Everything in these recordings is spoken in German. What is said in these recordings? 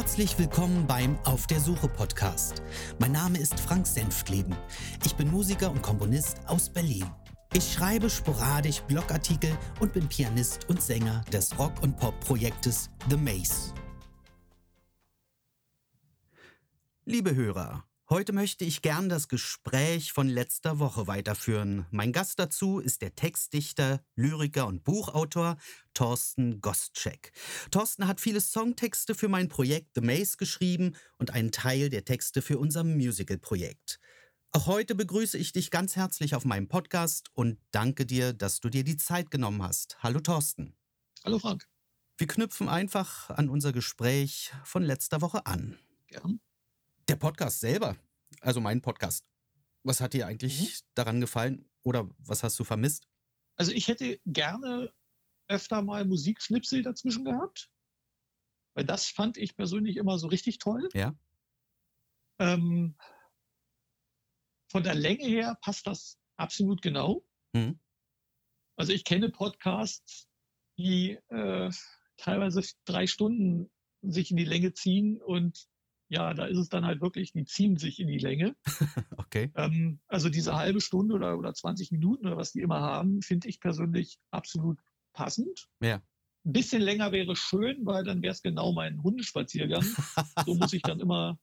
Herzlich willkommen beim Auf der Suche Podcast. Mein Name ist Frank Senftleben. Ich bin Musiker und Komponist aus Berlin. Ich schreibe sporadisch Blogartikel und bin Pianist und Sänger des Rock- und Pop-Projektes The Maze. Liebe Hörer, Heute möchte ich gern das Gespräch von letzter Woche weiterführen. Mein Gast dazu ist der Textdichter, Lyriker und Buchautor Thorsten Gostschek. Thorsten hat viele Songtexte für mein Projekt The Maze geschrieben und einen Teil der Texte für unser Musical-Projekt. Auch heute begrüße ich dich ganz herzlich auf meinem Podcast und danke dir, dass du dir die Zeit genommen hast. Hallo Thorsten. Hallo Frank. Wir knüpfen einfach an unser Gespräch von letzter Woche an. Gern. Der Podcast selber, also mein Podcast, was hat dir eigentlich mhm. daran gefallen oder was hast du vermisst? Also ich hätte gerne öfter mal Musikschnipsel dazwischen gehabt, weil das fand ich persönlich immer so richtig toll. Ja. Ähm, von der Länge her passt das absolut genau. Mhm. Also ich kenne Podcasts, die äh, teilweise drei Stunden sich in die Länge ziehen und ja, da ist es dann halt wirklich, die ziehen sich in die Länge. okay. Ähm, also diese halbe Stunde oder, oder 20 Minuten oder was die immer haben, finde ich persönlich absolut passend. Ja. Ein bisschen länger wäre schön, weil dann wäre es genau mein Hundespaziergang. so muss ich dann immer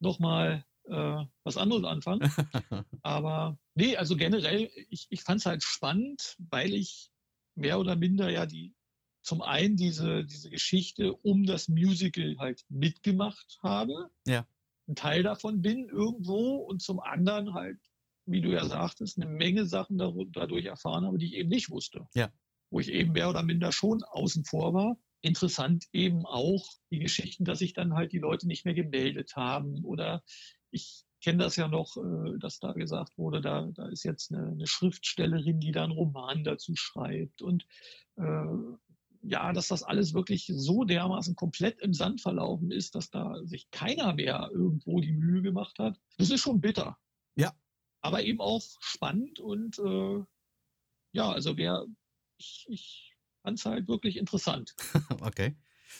nochmal äh, was anderes anfangen. Aber nee, also generell, ich, ich fand es halt spannend, weil ich mehr oder minder ja die zum einen diese, diese Geschichte um das Musical halt mitgemacht habe. Ja. Ein Teil davon bin irgendwo und zum anderen halt, wie du ja sagtest, eine Menge Sachen dadurch erfahren habe, die ich eben nicht wusste. Ja. Wo ich eben mehr oder minder schon außen vor war. Interessant eben auch die Geschichten, dass sich dann halt die Leute nicht mehr gemeldet haben oder ich kenne das ja noch, äh, dass da gesagt wurde, da, da ist jetzt eine, eine Schriftstellerin, die da einen Roman dazu schreibt und äh, ja, dass das alles wirklich so dermaßen komplett im Sand verlaufen ist, dass da sich keiner mehr irgendwo die Mühe gemacht hat. Das ist schon bitter. Ja. Aber eben auch spannend und äh, ja, also wer, ich, ich fand es halt wirklich interessant. okay.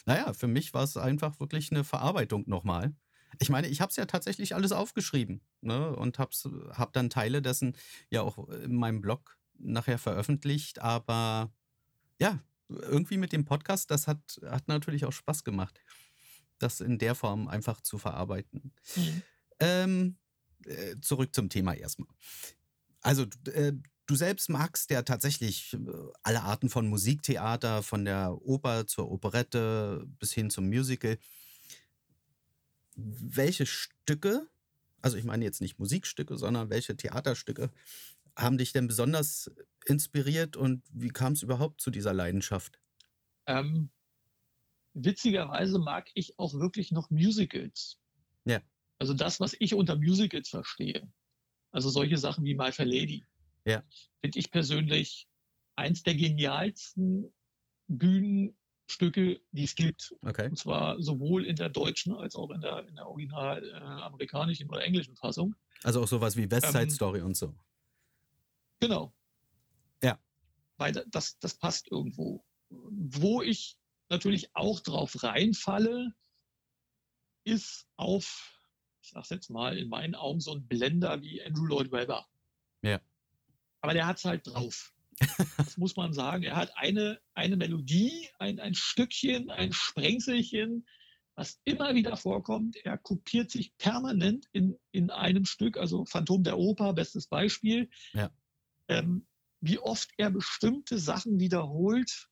Naja, für mich war es einfach wirklich eine Verarbeitung nochmal. Ich meine, ich habe es ja tatsächlich alles aufgeschrieben ne, und habe hab dann Teile dessen ja auch in meinem Blog nachher veröffentlicht, aber ja, irgendwie mit dem Podcast, das hat, hat natürlich auch Spaß gemacht, das in der Form einfach zu verarbeiten. Mhm. Ähm, äh, zurück zum Thema erstmal. Also, äh, du selbst magst ja tatsächlich äh, alle Arten von Musiktheater, von der Oper zur Operette bis hin zum Musical. Welche Stücke, also ich meine jetzt nicht Musikstücke, sondern welche Theaterstücke haben dich denn besonders inspiriert und wie kam es überhaupt zu dieser Leidenschaft? Ähm, witzigerweise mag ich auch wirklich noch Musicals. Ja. Also das, was ich unter Musicals verstehe. Also solche Sachen wie My Fair Lady. Ja. Finde ich persönlich eins der genialsten Bühnenstücke, die es gibt. Okay. Und zwar sowohl in der deutschen als auch in der, in der original äh, amerikanischen oder englischen Fassung. Also auch sowas wie West Side ähm, Story und so. Genau. Ja. Weil das, das passt irgendwo. Wo ich natürlich auch drauf reinfalle, ist auf, ich sag's jetzt mal, in meinen Augen so ein Blender wie Andrew Lloyd Webber. Ja. Aber der hat's halt drauf. Das muss man sagen. Er hat eine, eine Melodie, ein, ein Stückchen, ein Sprengselchen, was immer wieder vorkommt. Er kopiert sich permanent in, in einem Stück, also Phantom der Oper, bestes Beispiel. Ja ähm, wie oft er bestimmte Sachen wiederholt,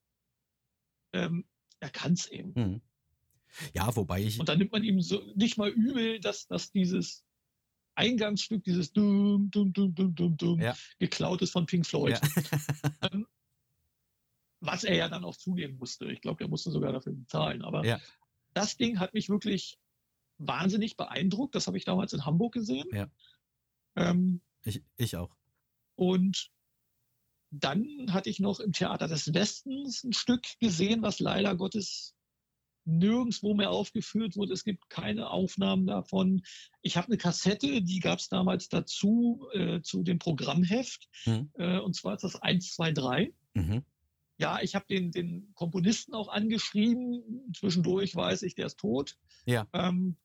ähm, er kann es eben. Mhm. Ja, wobei ich. Und dann nimmt man ihm so nicht mal übel, dass, dass dieses Eingangsstück, dieses Dum, Dum, Dum, Dum, Dum, Dum, ja. geklaut ist von Pink Floyd. Ja. ähm, was er ja dann auch zunehmen musste. Ich glaube, der musste sogar dafür bezahlen. Aber ja. das Ding hat mich wirklich wahnsinnig beeindruckt. Das habe ich damals in Hamburg gesehen. Ja. Ähm, ich, ich auch. Und dann hatte ich noch im Theater des Westens ein Stück gesehen, was leider Gottes nirgendwo mehr aufgeführt wurde. Es gibt keine Aufnahmen davon. Ich habe eine Kassette, die gab es damals dazu, äh, zu dem Programmheft. Mhm. Äh, und zwar ist das 1, 2, 3. Mhm. ja, ich habe den, den Komponisten auch angeschrieben. Zwischendurch weiß ich, der ist tot. Ja. Ähm,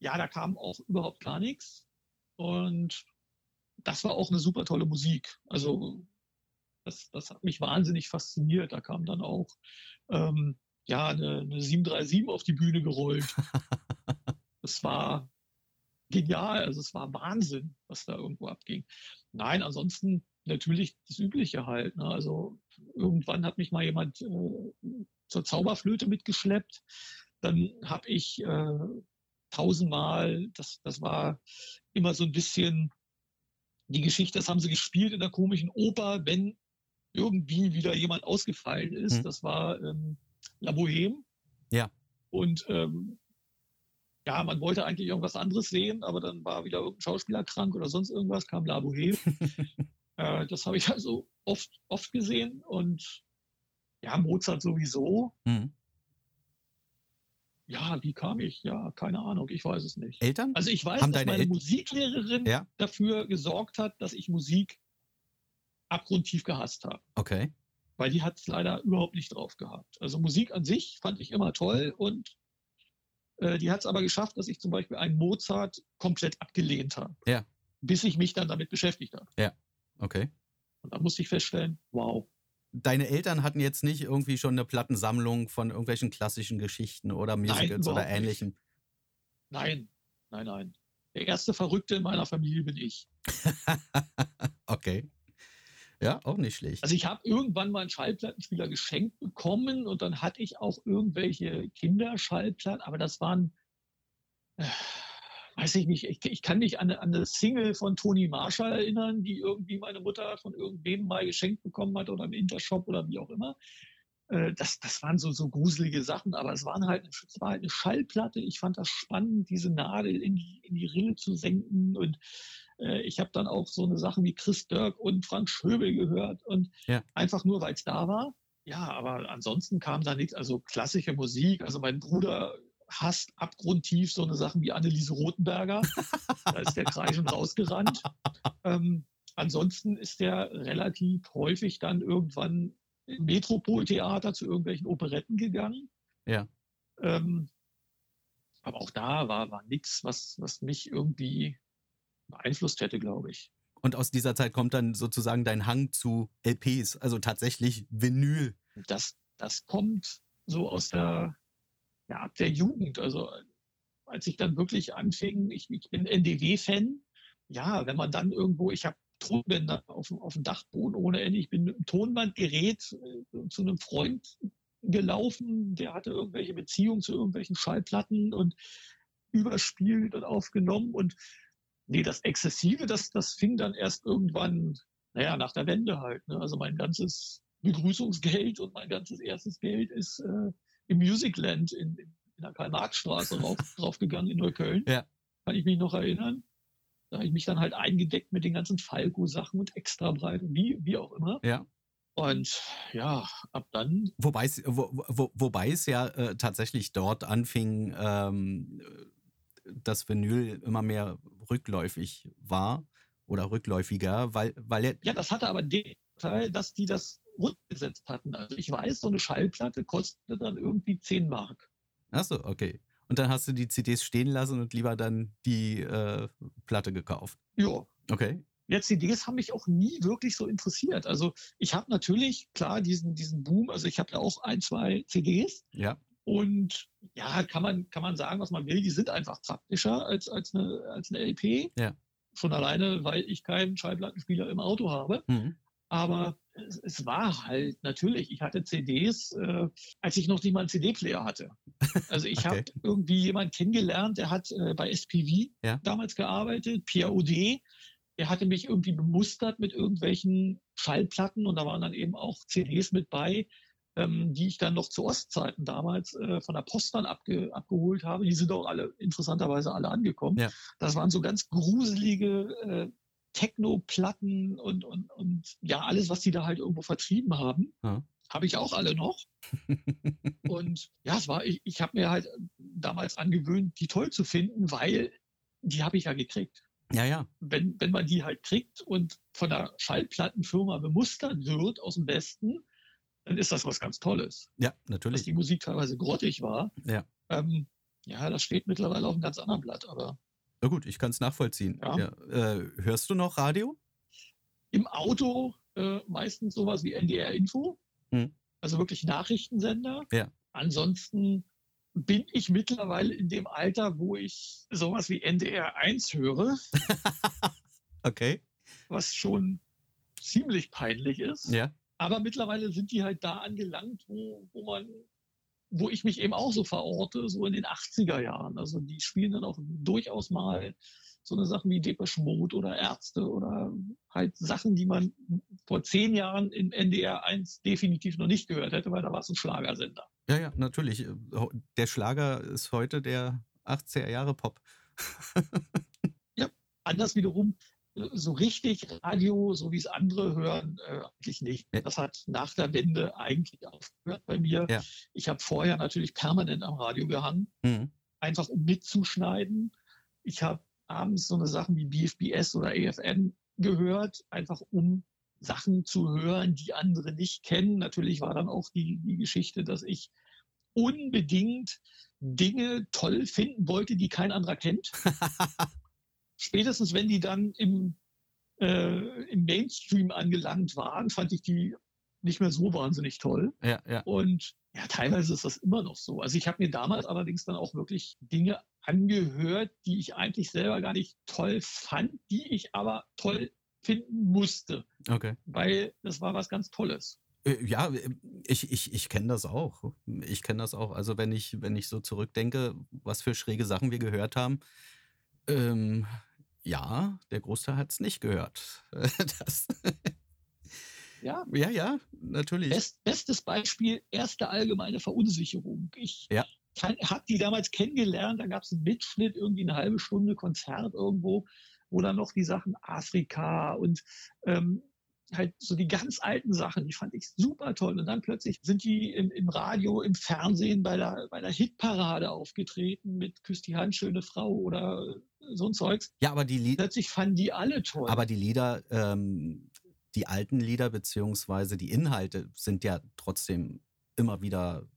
ja, da kam auch überhaupt gar nichts. Und das war auch eine super tolle Musik. Also das, das hat mich wahnsinnig fasziniert. Da kam dann auch ähm, ja, eine, eine 737 auf die Bühne gerollt. Es war genial, also es war Wahnsinn, was da irgendwo abging. Nein, ansonsten natürlich das Übliche halt. Ne? Also irgendwann hat mich mal jemand äh, zur Zauberflöte mitgeschleppt. Dann habe ich äh, tausendmal, das, das war immer so ein bisschen die Geschichte, das haben sie gespielt in der komischen Oper, wenn irgendwie wieder jemand ausgefallen ist. Hm. Das war ähm, La Boheme. Ja. Und ähm, ja, man wollte eigentlich irgendwas anderes sehen, aber dann war wieder irgendein Schauspieler krank oder sonst irgendwas, kam La Boheme. äh, das habe ich also oft, oft gesehen und ja, Mozart sowieso. Mhm. Ja, wie kam ich? Ja, keine Ahnung, ich weiß es nicht. Eltern? Also ich weiß, Haben dass meine El Musiklehrerin ja? dafür gesorgt hat, dass ich Musik abgrundtief gehasst habe. Okay. Weil die hat es leider überhaupt nicht drauf gehabt. Also Musik an sich fand ich immer toll und äh, die hat es aber geschafft, dass ich zum Beispiel einen Mozart komplett abgelehnt habe. Ja. Bis ich mich dann damit beschäftigt habe. Ja. Okay. Und da musste ich feststellen, wow. Deine Eltern hatten jetzt nicht irgendwie schon eine Plattensammlung von irgendwelchen klassischen Geschichten oder Musicals nein, oder ähnlichem? Nein, nein, nein. Der erste Verrückte in meiner Familie bin ich. okay. Ja, auch nicht schlecht. Also ich habe irgendwann mal einen Schallplattenspieler geschenkt bekommen und dann hatte ich auch irgendwelche Kinderschallplatten, aber das waren, äh, weiß ich nicht, ich, ich kann mich an, an, eine Single von Toni Marshall erinnern, die irgendwie meine Mutter von irgendwem mal geschenkt bekommen hat oder im Intershop oder wie auch immer. Äh, das, das waren so, so gruselige Sachen, aber es, waren halt, es war halt eine Schallplatte. Ich fand das spannend, diese Nadel in die, in die Rille zu senken und äh, ich habe dann auch so eine Sachen wie Chris Dirk und Frank Schöbel gehört und ja. einfach nur, weil es da war. Ja, aber ansonsten kam da nichts, also klassische Musik. Also mein Bruder hasst abgrundtief so eine Sachen wie Anneliese Rothenberger. da ist der Kreischen rausgerannt. Ähm, ansonsten ist der relativ häufig dann irgendwann im Metropoltheater zu irgendwelchen Operetten gegangen. Ja. Ähm, aber auch da war, war nichts, was, was mich irgendwie beeinflusst hätte, glaube ich. Und aus dieser Zeit kommt dann sozusagen dein Hang zu LPs, also tatsächlich Vinyl. Das, das kommt so aus der, ja, ab der Jugend. Also als ich dann wirklich anfing, ich, ich bin NDW-Fan. Ja, wenn man dann irgendwo, ich habe Tonbänder auf, auf dem Dachboden ohne Ende. Ich bin mit einem Tonbandgerät äh, zu einem Freund gelaufen, der hatte irgendwelche Beziehungen zu irgendwelchen Schallplatten und überspielt und aufgenommen. Und nee, das Exzessive, das, das fing dann erst irgendwann, naja, nach der Wende halt. Ne? Also mein ganzes Begrüßungsgeld und mein ganzes erstes Geld ist äh, im Musicland in, in der Karl-Marx-Straße draufgegangen in Neukölln. Ja. Kann ich mich noch erinnern. Da habe ich mich dann halt eingedeckt mit den ganzen Falco-Sachen und Extrabreit und wie, wie auch immer. Ja. Und ja, ab dann. Wobei es, wo, wo, wobei es ja äh, tatsächlich dort anfing, ähm, dass Vinyl immer mehr rückläufig war oder rückläufiger, weil, weil er. Ja, das hatte aber den Teil, dass die das rückgesetzt hatten. Also ich weiß, so eine Schallplatte kostet dann irgendwie 10 Mark. Achso, okay. Und dann hast du die CDs stehen lassen und lieber dann die äh, Platte gekauft. Ja. Okay. Ja, CDs haben mich auch nie wirklich so interessiert. Also ich habe natürlich, klar, diesen, diesen Boom, also ich habe ja auch ein, zwei CDs. Ja. Und ja, kann man, kann man sagen, was man will, die sind einfach praktischer als, als, eine, als eine LP. Ja. Schon alleine, weil ich keinen Schallplattenspieler im Auto habe. Mhm. Aber es, es, war halt natürlich, ich hatte CDs, äh, als ich noch nicht mal einen CD-Player hatte. Also ich okay. habe irgendwie jemanden kennengelernt, der hat äh, bei SPV ja. damals gearbeitet, PAOD. Er hatte mich irgendwie bemustert mit irgendwelchen Schallplatten und da waren dann eben auch CDs mit bei, ähm, die ich dann noch zu Ostzeiten damals äh, von der Post dann abge abgeholt habe. Die sind auch alle interessanterweise alle angekommen. Ja. Das waren so ganz gruselige äh, Techno-Platten und, und, und ja, alles, was die da halt irgendwo vertrieben haben. Ja. Habe ich auch alle noch. und ja, es war, ich, ich habe mir halt damals angewöhnt, die toll zu finden, weil die habe ich ja gekriegt. Ja, ja. Wenn, wenn man die halt kriegt und von der Schallplattenfirma bemustert wird aus dem Westen, dann ist das was ganz Tolles. Ja, natürlich. Dass die Musik teilweise grottig war. Ja. Ähm, ja, das steht mittlerweile auf einem ganz anderen Blatt, aber. Na gut, ich kann es nachvollziehen. Ja. Ja. Äh, hörst du noch Radio? Im Auto äh, meistens sowas wie NDR Info, Hm. also wirklich Nachrichtensender. Ja. Ansonsten bin ich mittlerweile in dem Alter, wo ich sowas wie NDR 1 höre, Okay. was schon ziemlich peinlich ist. Ja. Aber mittlerweile sind die halt da angelangt, wo, wo man, wo ich mich eben auch so verorte, so in den 80er Jahren. Also die spielen dann auch durchaus mal so eine Sachen wie Depeche Mode oder Ärzte oder halt Sachen, die man vor zehn Jahren im NDR 1 definitiv noch nicht gehört hätte, weil da war es ein Schlagersender. Ja, ja, natürlich. Der Schlager ist heute der 80er Jahre Pop. Anders wiederum, so richtig Radio, so wie es andere hören, äh, eigentlich nicht. Das hat nach der Wende eigentlich aufgehört bei mir. Ja. Ich habe vorher natürlich permanent am Radio gehangen. Mhm. einfach um mitzuschneiden. Ich habe abends so eine Sachen wie BFBS oder AFN gehört, einfach um Sachen zu hören, die andere nicht kennen. Natürlich war dann auch die, die Geschichte, dass ich unbedingt Dinge toll finden wollte, die kein anderer kennt. Spätestens wenn die dann im, äh, im Mainstream angelangt waren, fand ich die nicht mehr so wahnsinnig toll. ja, ja. Und ja, teilweise ist das immer noch so. Also ich habe mir damals allerdings dann auch wirklich Dinge angehört, die ich eigentlich selber gar nicht toll fand, die ich aber toll finden musste, Okay. weil das war was ganz Tolles. Äh, Ja, ich, ich, ich kenne das auch. Ich kenne das auch. Also wenn ich, wenn ich so zurückdenke, was für schräge Sachen wir gehört haben, ähm, ja, der Großteil hat es nicht gehört. Das, Ja, ja, ja, natürlich. Best, bestes Beispiel, erste allgemeine Verunsicherung. Ich Ja. habe die damals kennengelernt, da gab es einen Mitschnitt, irgendwie eine halbe Stunde Konzert irgendwo, wo dann noch die Sachen Afrika und ähm, halt so die ganz alten Sachen, die fand ich super toll. Und dann plötzlich sind die im, im Radio, im Fernsehen bei der, bei der Hitparade aufgetreten mit Küss die Hand, schöne Frau oder so ein Zeugs. Ja, aber die, Lied Plötzlich fanden die alle toll. aber die Lieder, ähm, die alten Lieder beziehungsweise die Inhalte sind ja trotzdem immer wieder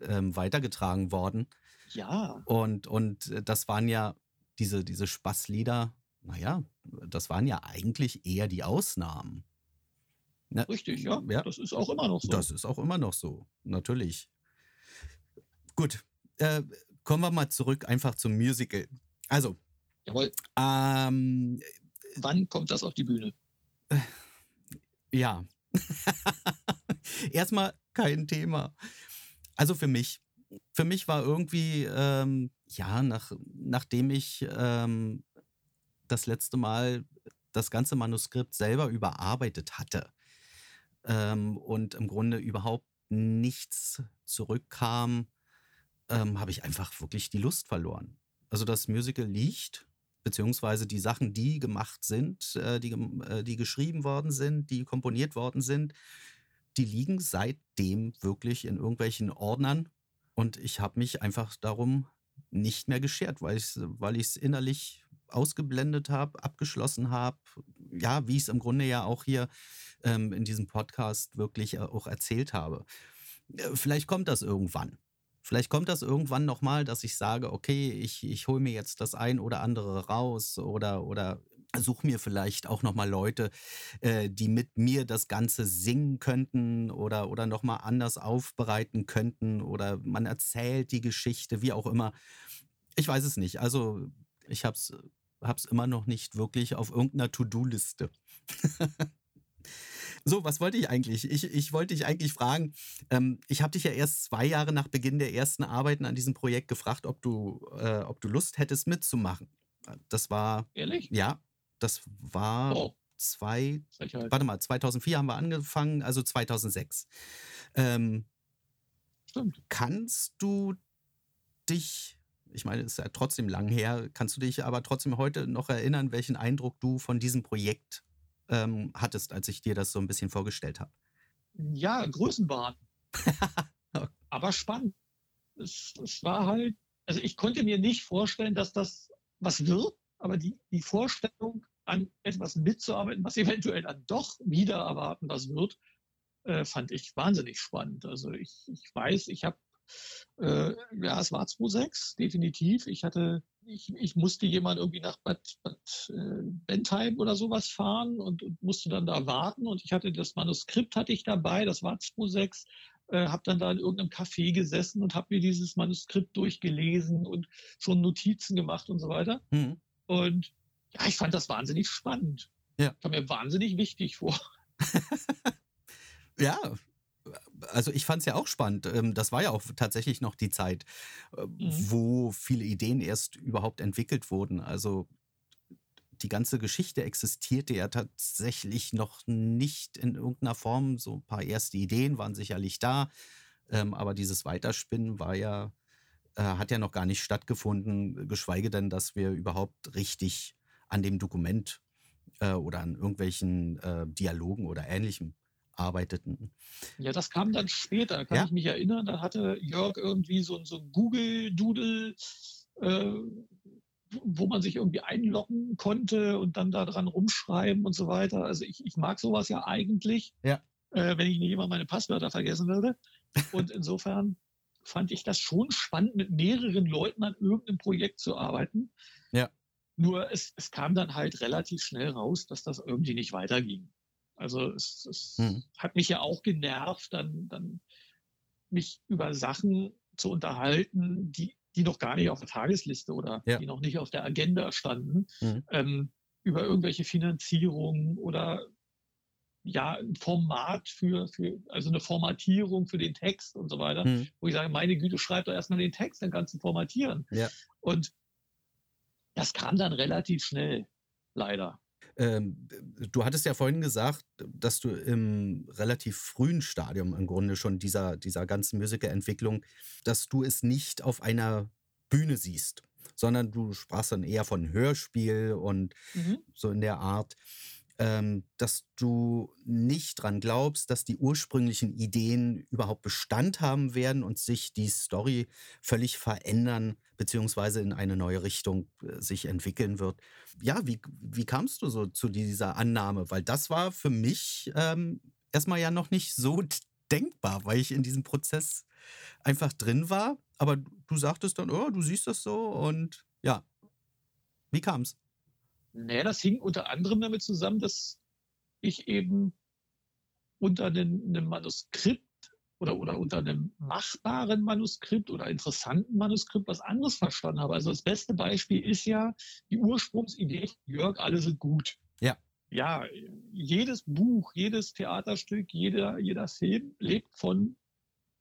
ähm, weitergetragen worden. ja, Und, und äh, das waren ja diese, diese Spaßlieder, naja, das waren ja eigentlich eher die Ausnahmen. Ne? richtig, ja. Ja. Das ist auch immer noch so. Das ist auch immer noch so, natürlich. Gut, äh, kommen wir mal zurück einfach zum Musical. Also, Jawohl. ähm, Wann kommt das auf die Bühne? ja. Erstmal kein Thema. Also für mich. Für mich war irgendwie, ähm, ja, nach, nachdem ich ähm, das letzte Mal das ganze Manuskript selber überarbeitet hatte ähm, und im Grunde überhaupt nichts zurückkam, ähm, habe ich einfach wirklich die Lust verloren. Also das Musical liegt, beziehungsweise die Sachen, die gemacht sind, äh, die, äh, die geschrieben worden sind, die komponiert worden sind, die liegen seitdem wirklich in irgendwelchen Ordnern. Und ich habe mich einfach darum nicht mehr geschert, weil ich es innerlich ausgeblendet habe, abgeschlossen habe. Ja, wie ich es im Grunde ja auch hier ähm, in diesem Podcast wirklich äh, auch erzählt habe. Äh, Vielleicht kommt das irgendwann. Vielleicht kommt das irgendwann nochmal, dass ich sage, okay, ich, ich hole mir jetzt das ein oder andere raus oder, oder suche mir vielleicht auch nochmal Leute, äh, die mit mir das Ganze singen könnten oder, oder nochmal anders aufbereiten könnten oder man erzählt die Geschichte, wie auch immer. Ich weiß es nicht. Also ich habe es hab's immer noch nicht wirklich auf irgendeiner To-Do-Liste. so, was wollte ich eigentlich? Ich, ich wollte dich eigentlich fragen, ähm, ich habe dich ja erst zwei Jahre nach Beginn der ersten Arbeiten an diesem Projekt gefragt, ob du, äh, ob du Lust hättest mitzumachen. Das war, Ehrlich? ja, das war Oh, zwei, Frechheit. warte mal, 2004 haben wir angefangen, also 2006. Ähm, Stimmt. kannst du dich, ich meine, es ist ja trotzdem lang her, kannst du dich aber trotzdem heute noch erinnern, welchen Eindruck du von diesem Projekt ähm, hattest, als ich dir das so ein bisschen vorgestellt habe? Ja, Größenwahn. Aber spannend. Es, es war halt, also ich konnte mir nicht vorstellen, dass das was wird, aber die, die Vorstellung, an etwas mitzuarbeiten, was eventuell dann doch wieder erwarten was wird, äh, fand ich wahnsinnig spannend. Also ich, ich weiß, ich habe, äh, ja, es war 2.6, definitiv. Ich hatte, ich, ich musste jemand irgendwie nach Bad, Bad äh, Bentheim oder sowas fahren und, und musste dann da warten. Und ich hatte das Manuskript hatte ich dabei, das war 2.6 äh, habe dann da in irgendeinem Café gesessen und habe mir dieses Manuskript durchgelesen und schon Notizen gemacht und so weiter. Mhm. Und ja, ich fand das wahnsinnig spannend. Ja. Kam mir wahnsinnig wichtig vor. ja, also ich fand es ja auch spannend. Ähm, das war ja auch tatsächlich noch die Zeit, äh, mhm. wo viele Ideen erst überhaupt entwickelt wurden. Also die ganze Geschichte existierte ja tatsächlich noch nicht in irgendeiner Form. So ein paar erste Ideen waren sicherlich da, ähm, aber dieses Weiterspinnen war ja, äh, hat ja noch gar nicht stattgefunden, geschweige denn, dass wir überhaupt richtig an dem Dokument äh, oder an irgendwelchen Dialogen oder Ähnlichem arbeiteten. Ja, das kam dann später, kann ja? ich mich erinnern. Da hatte Jörg irgendwie so, so ein Google-Doodle äh, wo man sich irgendwie einloggen konnte und dann da dran rumschreiben und so weiter. Also ich, ich mag sowas ja eigentlich, ja. Äh, wenn ich nicht immer meine Passwörter vergessen würde. Und insofern fand ich das schon spannend, mit mehreren Leuten an irgendeinem Projekt zu arbeiten. Ja. Nur es, es kam dann halt relativ schnell raus, dass das irgendwie nicht weiterging. Also es, es hm. hat mich ja auch genervt, dann, dann mich über Sachen zu unterhalten, die die noch gar nicht auf der Tagesliste oder ja. die noch nicht auf der Agenda standen, mhm. ähm, über irgendwelche Finanzierungen oder ja, ein Format für, für, also eine Formatierung für den Text und so weiter, mhm. wo ich sage, meine Güte, schreib doch erstmal den Text, dann kannst du formatieren. Ja. Und das kam dann relativ schnell, leider. Ähm, du hattest ja vorhin gesagt, dass du im relativ frühen Stadium im Grunde schon dieser, dieser ganzen Musikerentwicklung, dass du es nicht auf einer Bühne siehst, sondern du sprachst dann eher von Hörspiel und mhm. so in der Art ähm, dass du nicht dran glaubst, dass die ursprünglichen Ideen überhaupt Bestand haben werden und sich die Story völlig verändern beziehungsweise in eine neue Richtung äh, sich entwickeln wird. Ja, wie, wie kamst du so zu dieser Annahme? Weil das war für mich ähm, erstmal ja noch nicht so denkbar, weil ich in diesem Prozess einfach drin war. Aber du sagtest dann, oh, du siehst das so und ja, wie kam es? Naja, das hing unter anderem damit zusammen, dass ich eben unter einem, einem Manuskript oder, oder unter einem machbaren Manuskript oder interessanten Manuskript was anderes verstanden habe. Also das beste Beispiel ist ja die Ursprungsidee, Jörg, alle sind gut. Ja. Ja, jedes Buch, jedes Theaterstück, jeder, jeder Film lebt von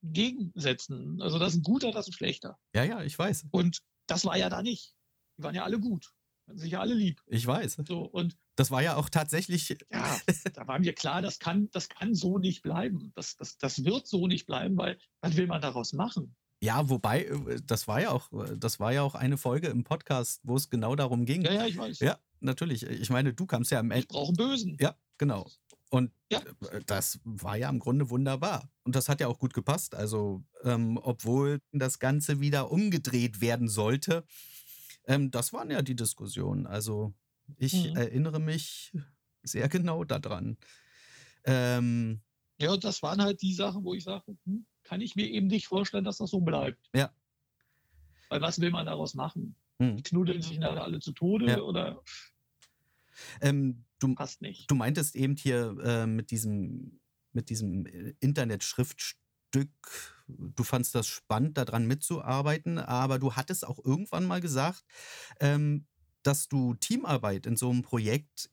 Gegensätzen. Also das ist ein guter, das ist ein schlechter. Ja, ja, ich weiß. Und das war ja da nicht. Die waren ja alle gut sicher alle lieb. Ich weiß. So, und das war ja auch tatsächlich. Ja, da war mir klar, das kann, das kann so nicht bleiben. Das, das, das wird so nicht bleiben, weil was will man daraus machen? Ja, wobei, äh, das war ja auch, das war ja auch eine Folge im Podcast, wo es genau darum ging. Ja, ja, ich weiß. Ja, natürlich. Ich meine, du kamst ja am Ende. Ich brauche einen Bösen. Ja, genau. Und ja. Äh, das war ja im Grunde wunderbar. Und das hat ja auch gut gepasst. Also, ähm, obwohl das Ganze wieder umgedreht werden sollte, ähm, das waren ja die Diskussionen. Also ich mhm. erinnere mich sehr genau daran. Ähm, ja, das waren halt die Sachen, wo ich sage, hm, kann ich mir eben nicht vorstellen, dass das so bleibt. Ja. Weil was will man daraus machen? Hm. Knuddeln sich nachher alle zu Tode ja. oder ähm, du, passt nicht. Du meintest eben hier äh, mit diesem mit diesem äh, Internetschriftstück Stück, du fandst das spannend, daran mitzuarbeiten, aber du hattest auch irgendwann mal gesagt, ähm, dass du Teamarbeit in so einem Projekt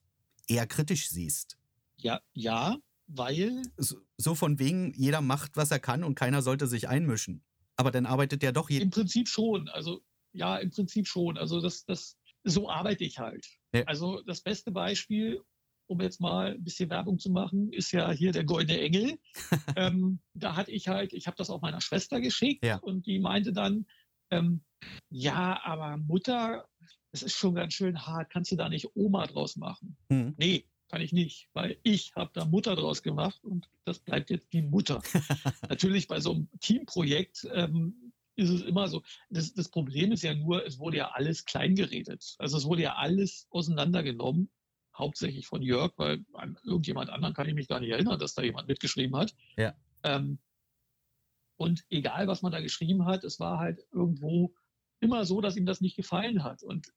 eher kritisch siehst. Ja, ja, weil. So, so von wegen, jeder macht, was er kann und keiner sollte sich einmischen. Aber dann arbeitet ja doch jeder. Im Prinzip schon. Also, ja, im Prinzip schon. Also, das, das, so arbeite ich halt. Ja. Also, das beste Beispiel, um jetzt mal ein bisschen Werbung zu machen, ist ja hier der Goldene Engel. ähm, da hatte ich halt, ich habe das auch meiner Schwester geschickt ja. und die meinte dann, ähm, ja, aber Mutter, das ist schon ganz schön hart, kannst du da nicht Oma draus machen? Mhm. Nee, kann ich nicht, weil ich habe da Mutter draus gemacht und das bleibt jetzt die Mutter. Natürlich bei so einem Teamprojekt ähm, ist es immer so. Das, das Problem ist ja nur, es wurde ja alles kleingeredet. Also es wurde ja alles auseinandergenommen hauptsächlich von Jörg, weil an irgendjemand anderen kann ich mich gar nicht erinnern, dass da jemand mitgeschrieben hat. Ja. Ähm, und egal, was man da geschrieben hat, es war halt irgendwo immer so, dass ihm das nicht gefallen hat. Und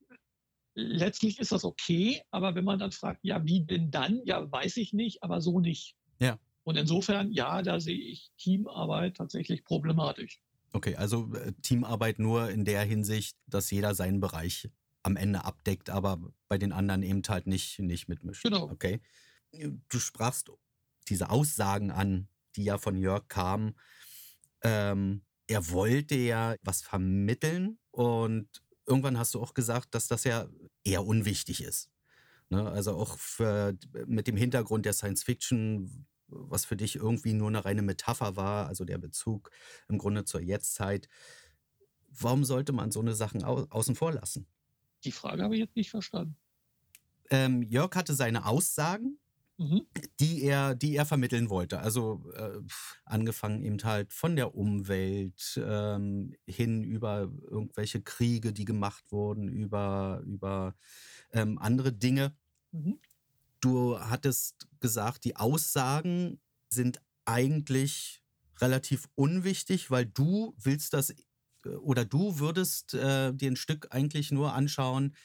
letztlich ist das okay, aber wenn man dann fragt, ja, wie denn dann? Ja, weiß ich nicht, aber so nicht. Ja. Und insofern, ja, da sehe ich Teamarbeit tatsächlich problematisch. Okay, also äh, Teamarbeit nur in der Hinsicht, dass jeder seinen Bereich am Ende abdeckt, aber bei den anderen eben halt nicht, nicht mitmischt. Genau. Okay. Du sprachst diese Aussagen an, die ja von Jörg kamen. Ähm, er wollte ja was vermitteln und irgendwann hast du auch gesagt, dass das ja eher unwichtig ist. Ne? Also auch für, mit dem Hintergrund der Science Fiction, was für dich irgendwie nur eine reine Metapher war, also der Bezug im Grunde zur Jetztzeit. Warum sollte man so eine Sachen au außen vor lassen? Die Frage habe ich jetzt nicht verstanden. Ähm, Jörg hatte seine Aussagen, mhm. die, er, die er vermitteln wollte. Also äh, angefangen eben halt von der Umwelt ähm, hin über irgendwelche Kriege, die gemacht wurden, über, über ähm, andere Dinge. Mhm. Du hattest gesagt, die Aussagen sind eigentlich relativ unwichtig, weil du willst das oder du würdest äh, dir ein Stück eigentlich nur anschauen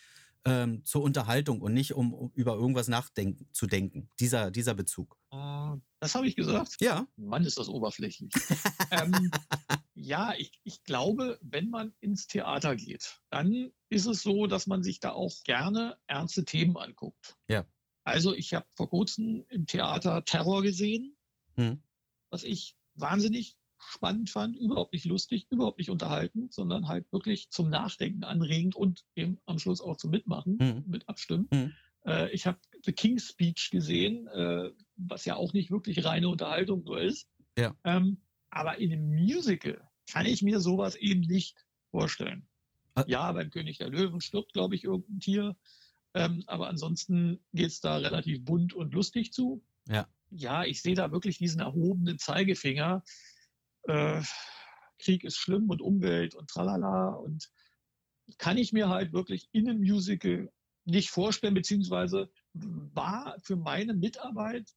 ähm, zur Unterhaltung und nicht um, um, über irgendwas nachdenken zu denken. Dieser, dieser Bezug. Uh, das habe ich gesagt. Ja. Mann, ist das oberflächlich. ähm, ja, ich, ich glaube, wenn man ins Theater geht, dann ist es so, dass man sich da auch gerne ernste Themen anguckt. Ja. Also ich habe vor kurzem im Theater Terror gesehen, hm. was ich wahnsinnig spannend fand, überhaupt nicht lustig, überhaupt nicht unterhaltend, sondern halt wirklich zum Nachdenken anregend und eben am Schluss auch zum Mitmachen, mhm. mit Abstimmen. Mhm. Äh, ich habe The King's Speech gesehen, äh, was ja auch nicht wirklich reine Unterhaltung nur ist. Ja. Ähm, aber in einem Musical kann ich mir sowas eben nicht vorstellen. Ah. Ja, beim König der Löwen stirbt, glaube ich, irgendein Tier. Ähm, aber ansonsten geht es da relativ bunt und lustig zu. Ja. Ja, ich sehe da wirklich diesen erhobenen Zeigefinger äh, Krieg ist schlimm und Umwelt und tralala und kann ich mir halt wirklich in einem Musical nicht vorstellen, beziehungsweise war für meine Mitarbeit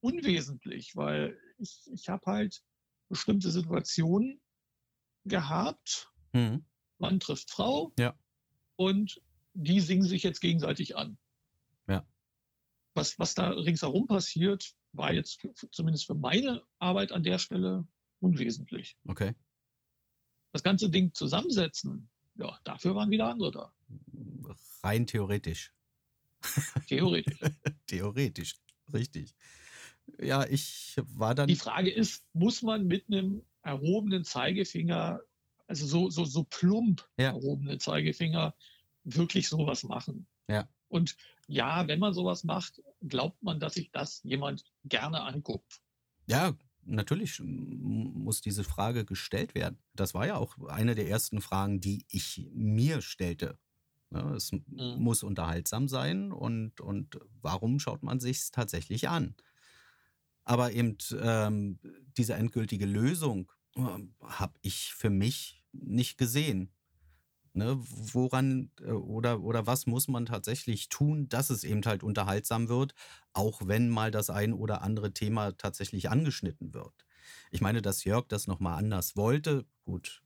unwesentlich, weil ich, ich habe halt bestimmte Situationen gehabt. Mhm. Man trifft Frau ja. und die singen sich jetzt gegenseitig an. Ja. Was, was da ringsherum passiert, war jetzt für, zumindest für meine Arbeit an der Stelle unwesentlich. Okay. Das ganze Ding zusammensetzen, ja, dafür waren wieder andere da. Rein theoretisch. Theoretisch. theoretisch, richtig. Ja, ich war dann. Die Frage ist, muss man mit einem erhobenen Zeigefinger, also so, so, so plump ja. erhobenen Zeigefinger, wirklich sowas machen? Ja. Und ja, wenn man sowas macht, glaubt man, dass sich das jemand gerne anguckt. Ja, natürlich muss diese Frage gestellt werden. Das war ja auch eine der ersten Fragen, die ich mir stellte. Ne, es mhm. muss unterhaltsam sein und, und warum schaut man sich es tatsächlich an? Aber eben ähm, diese endgültige Lösung äh, habe ich für mich nicht gesehen. Ne, woran äh, oder, oder was muss man tatsächlich tun, dass es eben halt unterhaltsam wird, auch wenn mal das ein oder andere Thema tatsächlich angeschnitten wird. Ich meine, dass Jörg das nochmal anders wollte, gut.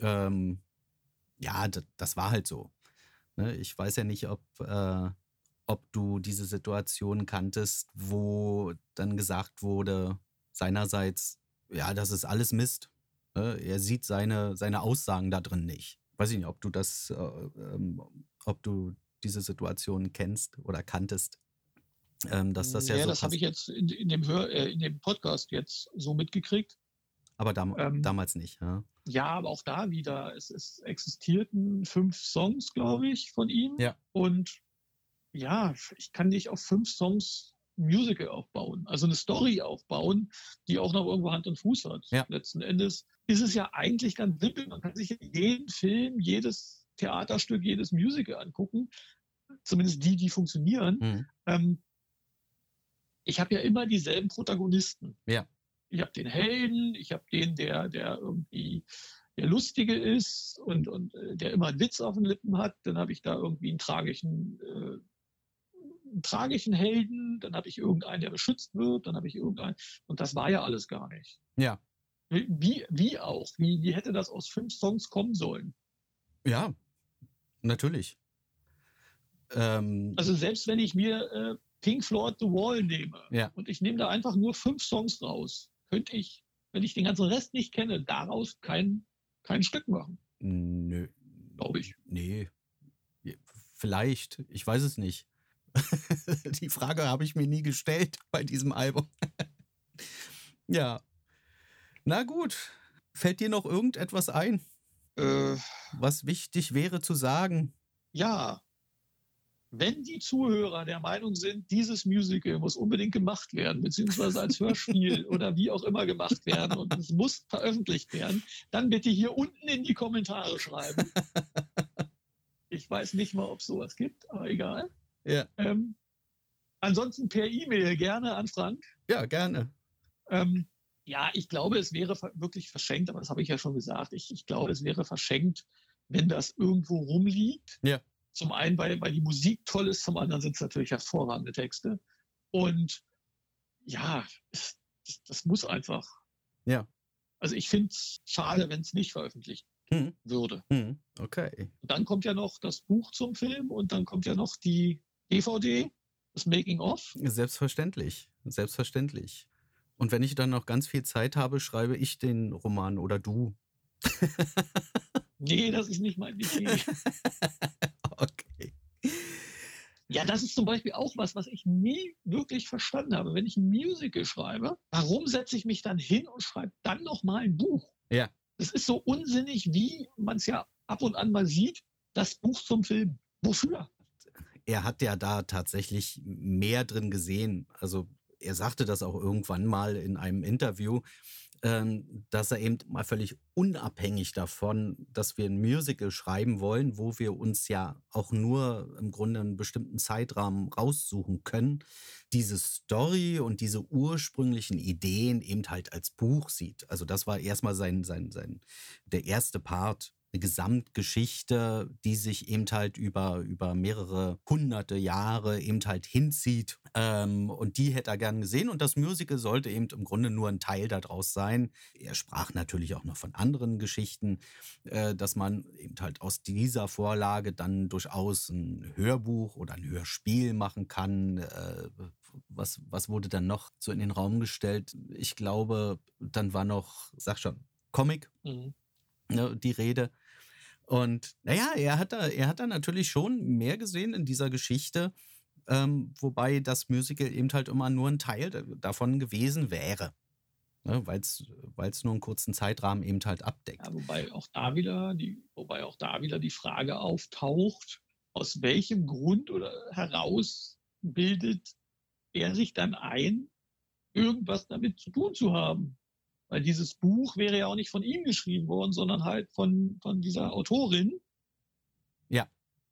Ähm, ja, das war halt so. Ne, ich weiß ja nicht, ob, äh, ob du diese Situation kanntest, wo dann gesagt wurde, seinerseits, ja, das ist alles Mist. Ne, er sieht seine, seine Aussagen da drin nicht weiß ich nicht, ob du das, äh, ähm, ob du diese Situation kennst oder kanntest. Ähm, dass das ja, ja so das habe ich jetzt in, in dem Hör, äh, in dem Podcast jetzt so mitgekriegt. Aber dam ähm, damals nicht, ja. Ja, aber auch da wieder, es, es existierten fünf Songs, glaube ich, von ihm. Ja. Und ja, ich kann nicht auf fünf Songs Musical aufbauen, also eine Story aufbauen, die auch noch irgendwo Hand und Fuß hat. Ja. Letzten Endes ist es ja eigentlich ganz simpel. Man kann sich jeden Film, jedes Theaterstück, jedes Musical angucken, zumindest die, die funktionieren. Mhm. Ähm, ich habe ja immer dieselben Protagonisten. Ja. Ich habe den Helden, ich habe den, der, der irgendwie der Lustige ist und, und äh, der immer einen Witz auf den Lippen hat. Dann habe ich da irgendwie einen tragischen äh, tragischen Helden, dann habe ich irgendeinen, der beschützt wird, dann habe ich irgendeinen. Und das war ja alles gar nicht. Ja. Wie, wie auch? Wie, wie hätte das aus fünf Songs kommen sollen? Ja, natürlich. Ähm, also selbst wenn ich mir äh, Pink Floyd The Wall nehme ja. und ich nehme da einfach nur fünf Songs raus, könnte ich, wenn ich den ganzen Rest nicht kenne, daraus kein, kein Stück machen. Nö. Glaube ich. Nee. Vielleicht. Ich weiß es nicht. Die Frage habe ich mir nie gestellt bei diesem Album. ja. Na gut. Fällt dir noch irgendetwas ein, äh, was wichtig wäre zu sagen? Ja, wenn die Zuhörer der Meinung sind, dieses Musical muss unbedingt gemacht werden, beziehungsweise als Hörspiel oder wie auch immer gemacht werden und es muss veröffentlicht werden, dann bitte hier unten in die Kommentare schreiben. Ich weiß nicht mal, ob es sowas gibt, aber egal. Ja. Ähm, ansonsten per E-Mail gerne an Frank. Ja, gerne. Ähm, ja, ich glaube, es wäre wirklich verschenkt, aber das habe ich ja schon gesagt. Ich, ich glaube, es wäre verschenkt, wenn das irgendwo rumliegt. Ja. Zum einen, weil, weil die Musik toll ist, zum anderen sind es natürlich hervorragende Texte. Und ja, das, das muss einfach. Ja. Also ich finde es schade, wenn es nicht veröffentlicht hm. würde. Hm. Okay. Und dann kommt ja noch das Buch zum Film und dann kommt ja noch die DVD, das Making of. Selbstverständlich. Selbstverständlich. Und wenn ich dann noch ganz viel Zeit habe, schreibe ich den Roman oder du. nee, das ist nicht mein Idee. okay. Ja, das ist zum Beispiel auch was, was ich nie wirklich verstanden habe. Wenn ich ein Musical schreibe, warum setze ich mich dann hin und schreibe dann nochmal ein Buch? Ja. Das ist so unsinnig, wie man es ja ab und an mal sieht, das Buch zum Film. Wofür? Er hat ja da tatsächlich mehr drin gesehen. Also er sagte das auch irgendwann mal in einem Interview, ähm, dass er eben mal völlig unabhängig davon, dass wir ein Musical schreiben wollen, wo wir uns ja auch nur im Grunde einen bestimmten Zeitrahmen raussuchen können, diese Story und diese ursprünglichen Ideen eben halt als Buch sieht. Also das war erstmal sein, sein, sein, der erste Part eine Gesamtgeschichte, die sich eben halt über, über mehrere hunderte Jahre eben halt hinzieht. Ähm, und die hätte er gern gesehen. Und das Musical sollte eben im Grunde nur ein Teil daraus sein. Er sprach natürlich auch noch von anderen Geschichten, äh, dass man eben halt aus dieser Vorlage dann durchaus ein Hörbuch oder ein Hörspiel machen kann. Äh, was, was wurde dann noch so in den Raum gestellt? Ich glaube, dann war noch, sag schon, Comic. Mhm ne, die Rede. Und naja, er hat da, er hat da natürlich schon mehr gesehen in dieser Geschichte, ähm, wobei das Musical eben halt immer nur ein Teil davon gewesen wäre. Ne, weil es nur einen kurzen Zeitrahmen eben halt abdeckt. Ja, wobei auch da wieder die, wobei auch da wieder die Frage auftaucht, aus welchem Grund oder heraus bildet er sich dann ein, irgendwas damit zu tun zu haben. Weil dieses Buch wäre ja auch nicht von ihm geschrieben worden, sondern halt von, von dieser Autorin. Ja.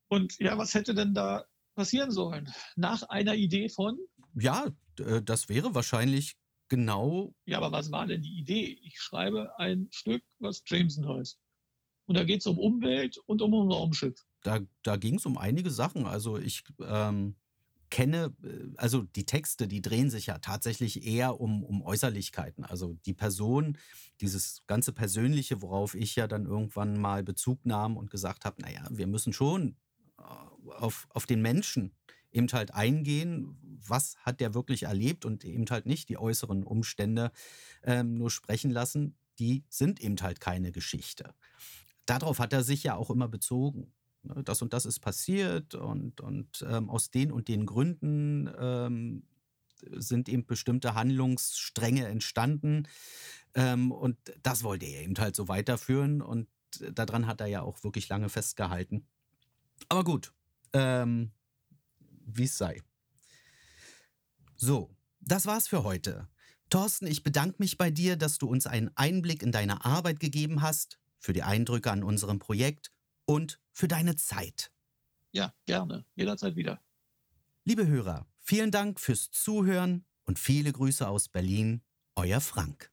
Und ja, was hätte denn da passieren sollen? Nach einer Idee von? Ja, äh, das wäre wahrscheinlich genau. Ja, aber was war denn die Idee? Ich schreibe ein Stück, was Jameson heißt. Und da geht es um Umwelt und um ein Raumschiff. Da, da ging es um einige Sachen. Also ich, ähm, kenne, äh, also die Texte, die drehen sich ja tatsächlich eher um, um Äußerlichkeiten. Also die Person, dieses ganze Persönliche, worauf ich ja dann irgendwann mal Bezug nahm und gesagt habe, naja, wir müssen schon äh, auf, auf den Menschen eben halt eingehen, was hat der wirklich erlebt und eben halt nicht die äußeren Umstände ähm, nur sprechen lassen, die sind eben halt keine Geschichte. Darauf hat er sich ja auch immer bezogen. Ne, das und das ist passiert und, und ähm, aus den und den Gründen ähm, sind eben bestimmte Handlungsstränge entstanden. Ähm, und das wollte er eben halt so weiterführen und daran hat er ja auch wirklich lange festgehalten. Aber gut, ähm, wie es sei. So, das war's für heute. Thorsten, ich bedanke mich bei dir, dass du uns einen Einblick in deine Arbeit gegeben hast, für die Eindrücke an unserem Projekt und für deine Zeit. Ja, gerne. Jederzeit wieder. Liebe Hörer, vielen Dank fürs Zuhören und viele Grüße aus Berlin. Euer Frank.